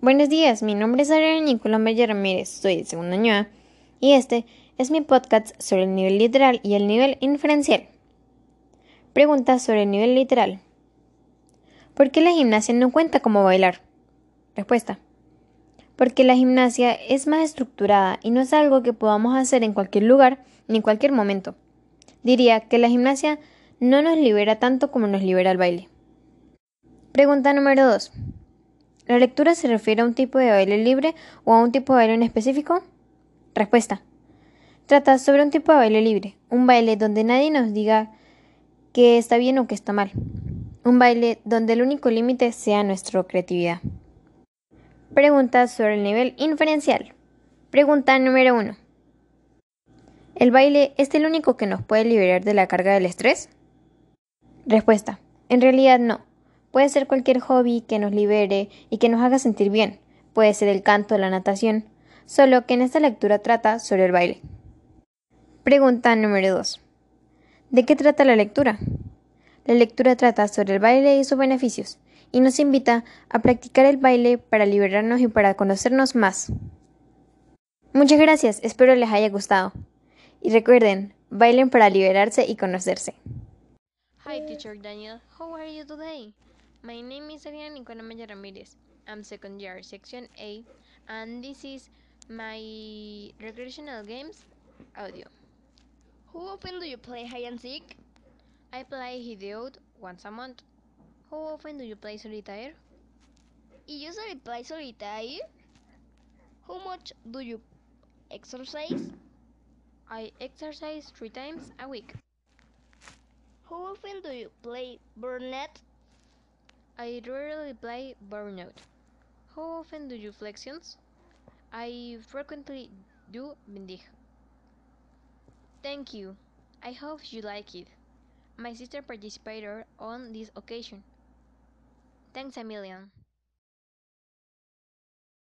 Buenos días, mi nombre es Ariana Nicolás Ramírez, soy de segundo año y este es mi podcast sobre el nivel literal y el nivel inferencial. Preguntas sobre el nivel literal. ¿Por qué la gimnasia no cuenta como bailar? Respuesta. Porque la gimnasia es más estructurada y no es algo que podamos hacer en cualquier lugar ni en cualquier momento. Diría que la gimnasia no nos libera tanto como nos libera el baile. Pregunta número 2. ¿La lectura se refiere a un tipo de baile libre o a un tipo de baile en específico? Respuesta. Trata sobre un tipo de baile libre, un baile donde nadie nos diga que está bien o que está mal. Un baile donde el único límite sea nuestra creatividad. Preguntas sobre el nivel inferencial. Pregunta número 1. ¿El baile es el único que nos puede liberar de la carga del estrés? Respuesta. En realidad no. Puede ser cualquier hobby que nos libere y que nos haga sentir bien. Puede ser el canto, la natación. Solo que en esta lectura trata sobre el baile. Pregunta número 2. ¿De qué trata la lectura? La lectura trata sobre el baile y sus beneficios, y nos invita a practicar el baile para liberarnos y para conocernos más. Muchas gracias, espero les haya gustado. Y recuerden, bailen para liberarse y conocerse. Hi, teacher Daniel. How are you today? My name is Ariana Nicola Maya Ramirez. I'm second year, section A, and this is my recreational games audio. How often do you play hide and seek? I play Hideo once a month. How often do you play solitaire? I usually play solitaire. How much do you exercise? I exercise three times a week. How often do you play burnet? I rarely play burnout. How often do you flexions? I frequently do bendig. Thank you. I hope you like it. My sister participated on this occasion. Thanks a million.